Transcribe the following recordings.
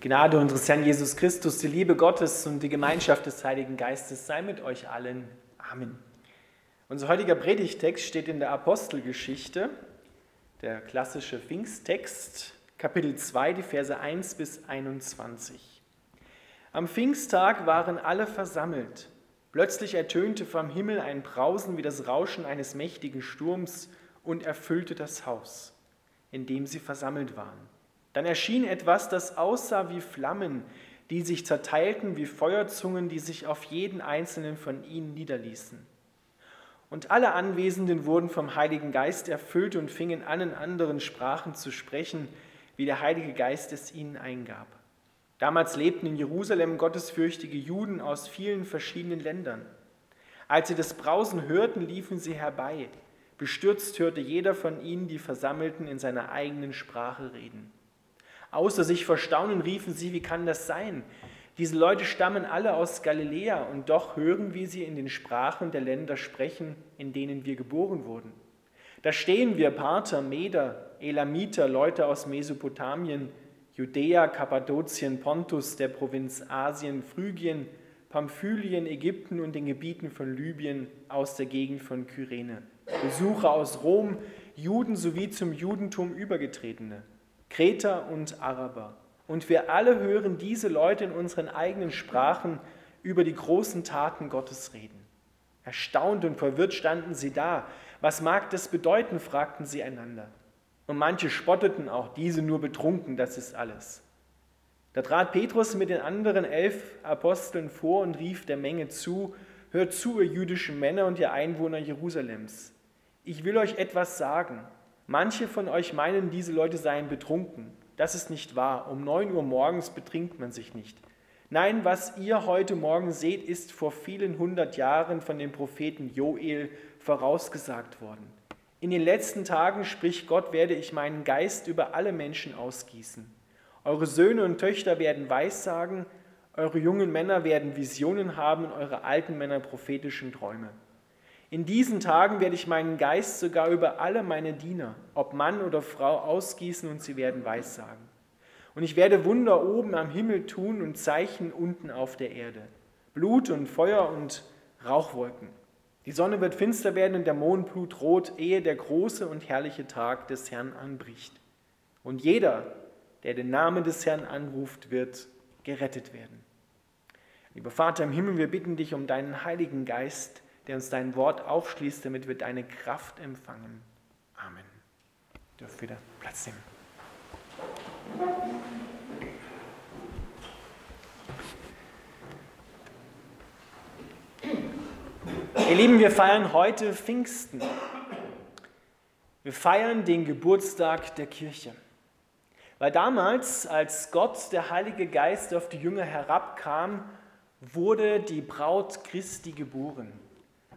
Die Gnade unseres Herrn Jesus Christus, die Liebe Gottes und die Gemeinschaft des Heiligen Geistes sei mit euch allen. Amen. Unser heutiger Predigtext steht in der Apostelgeschichte, der klassische Pfingsttext, Kapitel 2, die Verse 1 bis 21. Am Pfingsttag waren alle versammelt. Plötzlich ertönte vom Himmel ein Brausen wie das Rauschen eines mächtigen Sturms und erfüllte das Haus, in dem sie versammelt waren. Dann erschien etwas, das aussah wie Flammen, die sich zerteilten wie Feuerzungen, die sich auf jeden einzelnen von ihnen niederließen. Und alle Anwesenden wurden vom Heiligen Geist erfüllt und fingen an, in anderen Sprachen zu sprechen, wie der Heilige Geist es ihnen eingab. Damals lebten in Jerusalem gottesfürchtige Juden aus vielen verschiedenen Ländern. Als sie das Brausen hörten, liefen sie herbei. Bestürzt hörte jeder von ihnen die Versammelten in seiner eigenen Sprache reden. Außer sich vor Staunen riefen sie, wie kann das sein? Diese Leute stammen alle aus Galiläa und doch hören wir sie in den Sprachen der Länder sprechen, in denen wir geboren wurden. Da stehen wir, Parther, Meder, Elamiter, Leute aus Mesopotamien, Judäa, Kappadokien, Pontus, der Provinz Asien, Phrygien, Pamphylien, Ägypten und den Gebieten von Libyen aus der Gegend von Kyrene. Besucher aus Rom, Juden sowie zum Judentum übergetretene. Kreter und Araber. Und wir alle hören diese Leute in unseren eigenen Sprachen über die großen Taten Gottes reden. Erstaunt und verwirrt standen sie da. Was mag das bedeuten? fragten sie einander. Und manche spotteten auch, diese nur betrunken, das ist alles. Da trat Petrus mit den anderen elf Aposteln vor und rief der Menge zu, Hört zu, ihr jüdischen Männer und ihr Einwohner Jerusalems. Ich will euch etwas sagen. Manche von euch meinen, diese Leute seien betrunken. Das ist nicht wahr. Um 9 Uhr morgens betrinkt man sich nicht. Nein, was ihr heute Morgen seht, ist vor vielen hundert Jahren von dem Propheten Joel vorausgesagt worden. In den letzten Tagen, spricht Gott, werde ich meinen Geist über alle Menschen ausgießen. Eure Söhne und Töchter werden Weissagen, eure jungen Männer werden Visionen haben und eure alten Männer prophetischen Träume. In diesen Tagen werde ich meinen Geist sogar über alle meine Diener, ob Mann oder Frau, ausgießen und sie werden Weissagen. Und ich werde Wunder oben am Himmel tun und Zeichen unten auf der Erde. Blut und Feuer und Rauchwolken. Die Sonne wird finster werden und der Mond blutrot, ehe der große und herrliche Tag des Herrn anbricht. Und jeder, der den Namen des Herrn anruft, wird gerettet werden. Lieber Vater im Himmel, wir bitten dich um deinen Heiligen Geist, der uns dein Wort aufschließt, damit wir deine Kraft empfangen. Amen. Dürft wieder Platz nehmen. Ihr Lieben, wir feiern heute Pfingsten. Wir feiern den Geburtstag der Kirche. Weil damals, als Gott, der Heilige Geist, auf die Jünger herabkam, wurde die Braut Christi geboren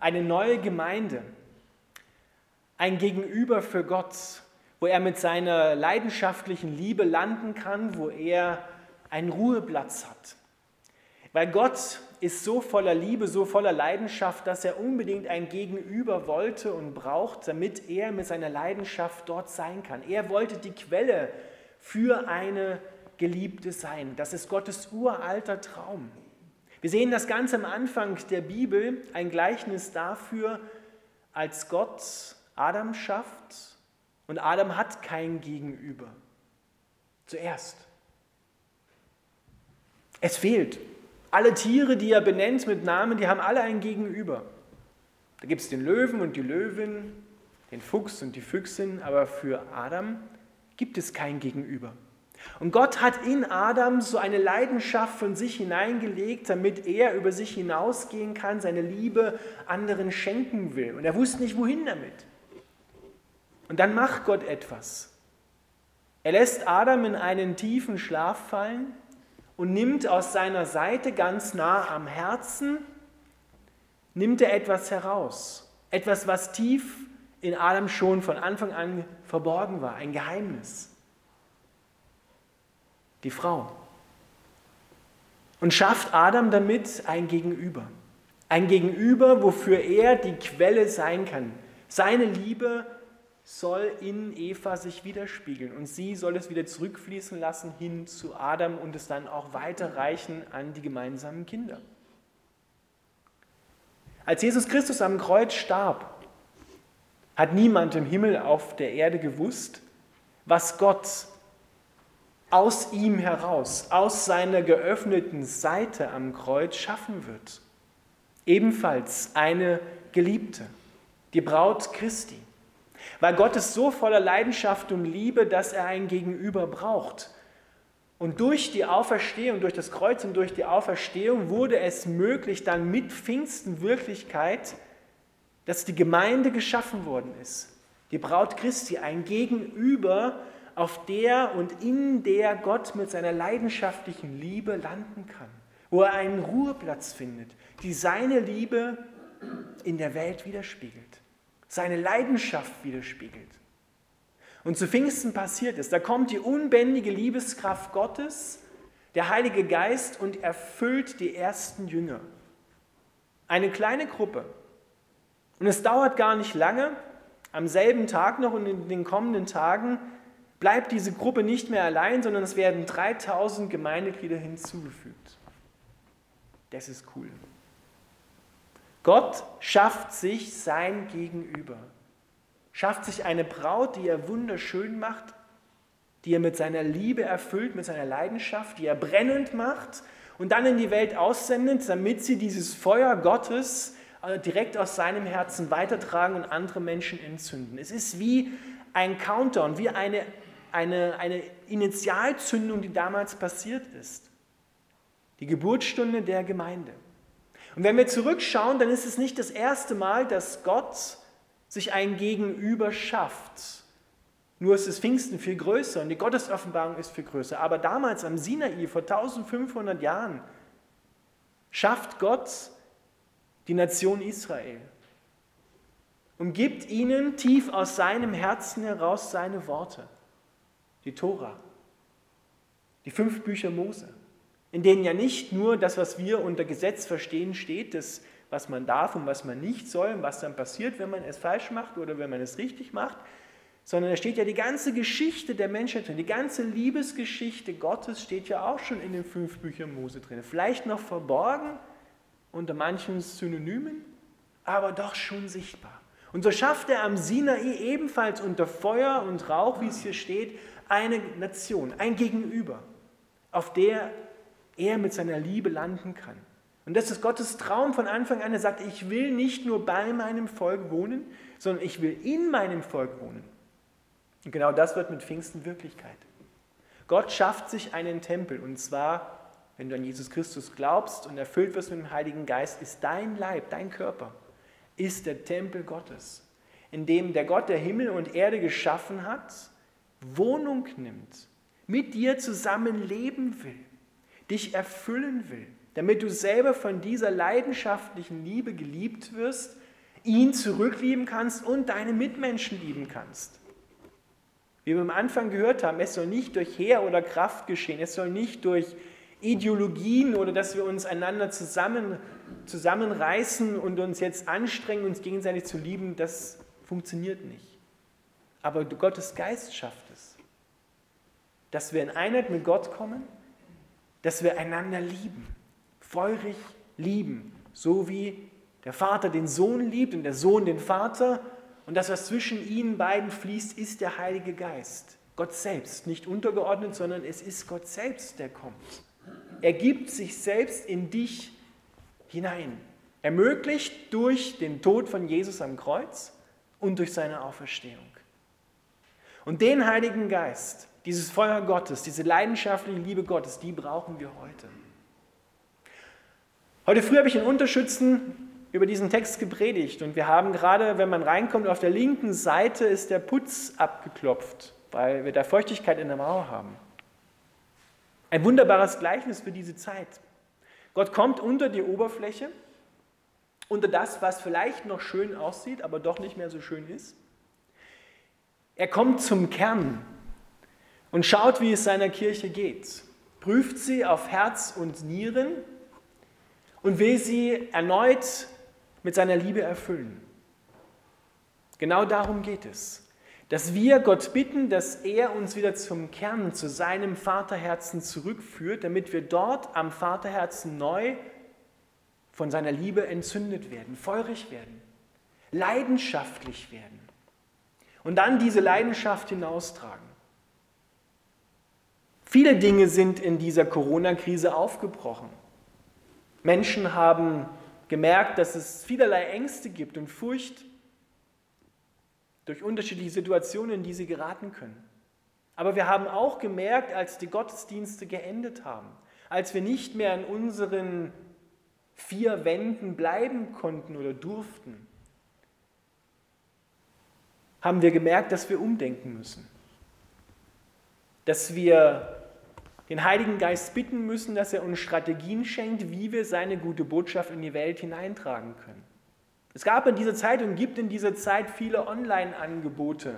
eine neue Gemeinde, ein Gegenüber für Gott, wo er mit seiner leidenschaftlichen Liebe landen kann, wo er einen Ruheplatz hat. Weil Gott ist so voller Liebe, so voller Leidenschaft, dass er unbedingt ein Gegenüber wollte und braucht, damit er mit seiner Leidenschaft dort sein kann. Er wollte die Quelle für eine Geliebte sein. Das ist Gottes uralter Traum. Wir sehen das ganz am Anfang der Bibel, ein Gleichnis dafür, als Gott Adam schafft und Adam hat kein Gegenüber. Zuerst. Es fehlt. Alle Tiere, die er benennt mit Namen, die haben alle ein Gegenüber. Da gibt es den Löwen und die Löwin, den Fuchs und die Füchsin, aber für Adam gibt es kein Gegenüber. Und Gott hat in Adam so eine Leidenschaft von sich hineingelegt, damit er über sich hinausgehen kann, seine Liebe anderen schenken will. Und er wusste nicht, wohin damit. Und dann macht Gott etwas. Er lässt Adam in einen tiefen Schlaf fallen und nimmt aus seiner Seite ganz nah am Herzen, nimmt er etwas heraus. Etwas, was tief in Adam schon von Anfang an verborgen war, ein Geheimnis die Frau. Und schafft Adam damit ein Gegenüber. Ein Gegenüber, wofür er die Quelle sein kann. Seine Liebe, soll in Eva sich widerspiegeln und sie soll es wieder zurückfließen lassen hin zu Adam und es dann auch weiterreichen an die gemeinsamen Kinder. Als Jesus Christus am Kreuz starb, hat niemand im Himmel auf der Erde gewusst, was Gott aus ihm heraus, aus seiner geöffneten Seite am Kreuz schaffen wird. Ebenfalls eine Geliebte, die Braut Christi. Weil Gott ist so voller Leidenschaft und Liebe, dass er ein Gegenüber braucht. Und durch die Auferstehung, durch das Kreuz und durch die Auferstehung wurde es möglich, dann mit Pfingsten Wirklichkeit, dass die Gemeinde geschaffen worden ist. Die Braut Christi, ein Gegenüber, auf der und in der Gott mit seiner leidenschaftlichen Liebe landen kann, wo er einen Ruheplatz findet, die seine Liebe in der Welt widerspiegelt, seine Leidenschaft widerspiegelt. Und zu Pfingsten passiert es, da kommt die unbändige Liebeskraft Gottes, der Heilige Geist und erfüllt die ersten Jünger. Eine kleine Gruppe. Und es dauert gar nicht lange, am selben Tag noch und in den kommenden Tagen bleibt diese Gruppe nicht mehr allein, sondern es werden 3000 Gemeindeglieder hinzugefügt. Das ist cool. Gott schafft sich sein Gegenüber, schafft sich eine Braut, die er wunderschön macht, die er mit seiner Liebe erfüllt, mit seiner Leidenschaft, die er brennend macht und dann in die Welt aussendet, damit sie dieses Feuer Gottes äh, direkt aus seinem Herzen weitertragen und andere Menschen entzünden. Es ist wie ein Countdown, wie eine eine, eine Initialzündung, die damals passiert ist. Die Geburtsstunde der Gemeinde. Und wenn wir zurückschauen, dann ist es nicht das erste Mal, dass Gott sich ein Gegenüber schafft. Nur ist es Pfingsten viel größer und die Gottesoffenbarung ist viel größer. Aber damals am Sinai vor 1500 Jahren schafft Gott die Nation Israel und gibt ihnen tief aus seinem Herzen heraus seine Worte die Tora, die fünf Bücher Mose, in denen ja nicht nur das, was wir unter Gesetz verstehen, steht, das, was man darf und was man nicht soll und was dann passiert, wenn man es falsch macht oder wenn man es richtig macht, sondern da steht ja die ganze Geschichte der Menschheit drin, die ganze Liebesgeschichte Gottes steht ja auch schon in den fünf Büchern Mose drin. Vielleicht noch verborgen unter manchen Synonymen, aber doch schon sichtbar. Und so schafft er am Sinai ebenfalls unter Feuer und Rauch, wie es hier steht, eine Nation, ein Gegenüber, auf der er mit seiner Liebe landen kann. Und das ist Gottes Traum von Anfang an. Er sagt, ich will nicht nur bei meinem Volk wohnen, sondern ich will in meinem Volk wohnen. Und genau das wird mit Pfingsten Wirklichkeit. Gott schafft sich einen Tempel und zwar, wenn du an Jesus Christus glaubst und erfüllt wirst mit dem Heiligen Geist, ist dein Leib, dein Körper, ist der Tempel Gottes, in dem der Gott, der Himmel und Erde geschaffen hat, Wohnung nimmt, mit dir zusammen leben will, dich erfüllen will, damit du selber von dieser leidenschaftlichen Liebe geliebt wirst, ihn zurücklieben kannst und deine Mitmenschen lieben kannst. Wie wir am Anfang gehört haben, es soll nicht durch Heer oder Kraft geschehen, es soll nicht durch Ideologien oder dass wir uns einander zusammen, zusammenreißen und uns jetzt anstrengen, uns gegenseitig zu lieben, das funktioniert nicht. Aber Gottes Geist schafft dass wir in Einheit mit Gott kommen, dass wir einander lieben, feurig lieben, so wie der Vater den Sohn liebt und der Sohn den Vater. Und das, was zwischen ihnen beiden fließt, ist der Heilige Geist. Gott selbst, nicht untergeordnet, sondern es ist Gott selbst, der kommt. Er gibt sich selbst in dich hinein. Ermöglicht durch den Tod von Jesus am Kreuz und durch seine Auferstehung. Und den Heiligen Geist, dieses Feuer Gottes, diese leidenschaftliche Liebe Gottes, die brauchen wir heute. Heute früh habe ich in Unterschützen über diesen Text gepredigt und wir haben gerade, wenn man reinkommt, auf der linken Seite ist der Putz abgeklopft, weil wir da Feuchtigkeit in der Mauer haben. Ein wunderbares Gleichnis für diese Zeit. Gott kommt unter die Oberfläche, unter das, was vielleicht noch schön aussieht, aber doch nicht mehr so schön ist. Er kommt zum Kern und schaut, wie es seiner Kirche geht. Prüft sie auf Herz und Nieren und will sie erneut mit seiner Liebe erfüllen. Genau darum geht es. Dass wir Gott bitten, dass er uns wieder zum Kern, zu seinem Vaterherzen zurückführt, damit wir dort am Vaterherzen neu von seiner Liebe entzündet werden, feurig werden, leidenschaftlich werden und dann diese Leidenschaft hinaustragen. Viele Dinge sind in dieser Corona-Krise aufgebrochen. Menschen haben gemerkt, dass es vielerlei Ängste gibt und Furcht durch unterschiedliche Situationen, in die sie geraten können. Aber wir haben auch gemerkt, als die Gottesdienste geendet haben, als wir nicht mehr in unseren vier Wänden bleiben konnten oder durften, haben wir gemerkt, dass wir umdenken müssen. Dass wir den Heiligen Geist bitten müssen, dass er uns Strategien schenkt, wie wir seine gute Botschaft in die Welt hineintragen können. Es gab in dieser Zeit und gibt in dieser Zeit viele Online-Angebote,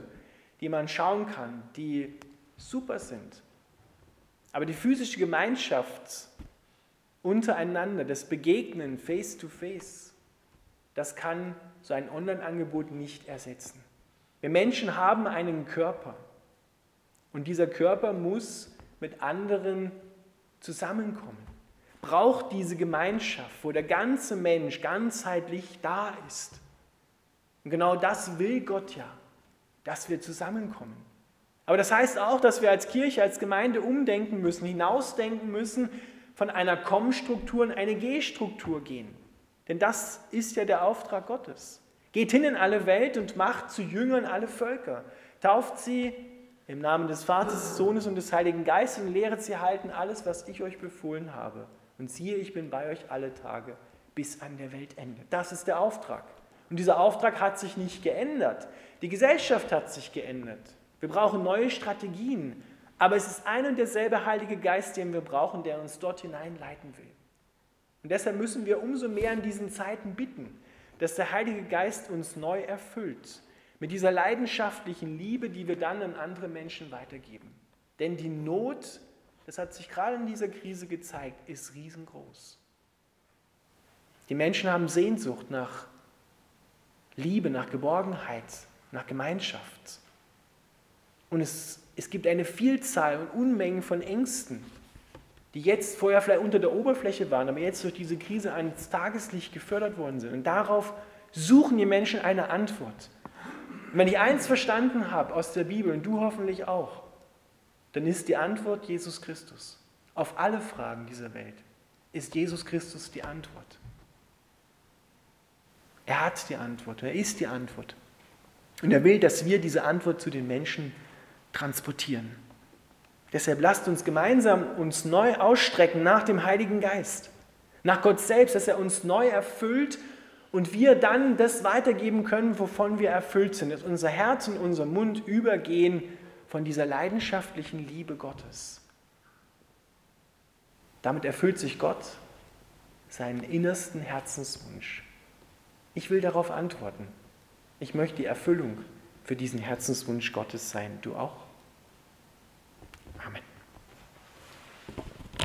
die man schauen kann, die super sind. Aber die physische Gemeinschaft untereinander, das Begegnen face-to-face, -face, das kann so ein Online-Angebot nicht ersetzen. Wir Menschen haben einen Körper und dieser Körper muss mit anderen zusammenkommen braucht diese Gemeinschaft, wo der ganze Mensch ganzheitlich da ist. Und genau das will Gott ja, dass wir zusammenkommen. Aber das heißt auch, dass wir als Kirche, als Gemeinde umdenken müssen, hinausdenken müssen, von einer Komm-Struktur in eine G-Struktur gehen. Denn das ist ja der Auftrag Gottes. Geht hin in alle Welt und macht zu Jüngern alle Völker. Tauft sie im Namen des Vaters, des Sohnes und des Heiligen Geistes und lehret sie halten alles, was ich euch befohlen habe. Und siehe, ich bin bei euch alle Tage bis an der Weltende. Das ist der Auftrag. Und dieser Auftrag hat sich nicht geändert. Die Gesellschaft hat sich geändert. Wir brauchen neue Strategien. Aber es ist ein und derselbe Heilige Geist, den wir brauchen, der uns dort hineinleiten will. Und deshalb müssen wir umso mehr in diesen Zeiten bitten, dass der Heilige Geist uns neu erfüllt mit dieser leidenschaftlichen Liebe, die wir dann an andere Menschen weitergeben. Denn die Not das hat sich gerade in dieser Krise gezeigt, ist riesengroß. Die Menschen haben Sehnsucht nach Liebe, nach Geborgenheit, nach Gemeinschaft. Und es, es gibt eine Vielzahl und Unmengen von Ängsten, die jetzt vorher vielleicht unter der Oberfläche waren, aber jetzt durch diese Krise ans Tageslicht gefördert worden sind. Und darauf suchen die Menschen eine Antwort. Und wenn ich eins verstanden habe aus der Bibel, und du hoffentlich auch, dann ist die Antwort Jesus Christus. Auf alle Fragen dieser Welt ist Jesus Christus die Antwort. Er hat die Antwort, er ist die Antwort. Und er will, dass wir diese Antwort zu den Menschen transportieren. Deshalb lasst uns gemeinsam uns neu ausstrecken nach dem Heiligen Geist, nach Gott selbst, dass er uns neu erfüllt und wir dann das weitergeben können, wovon wir erfüllt sind, dass unser Herz und unser Mund übergehen von dieser leidenschaftlichen Liebe Gottes. Damit erfüllt sich Gott seinen innersten Herzenswunsch. Ich will darauf antworten. Ich möchte die Erfüllung für diesen Herzenswunsch Gottes sein. Du auch?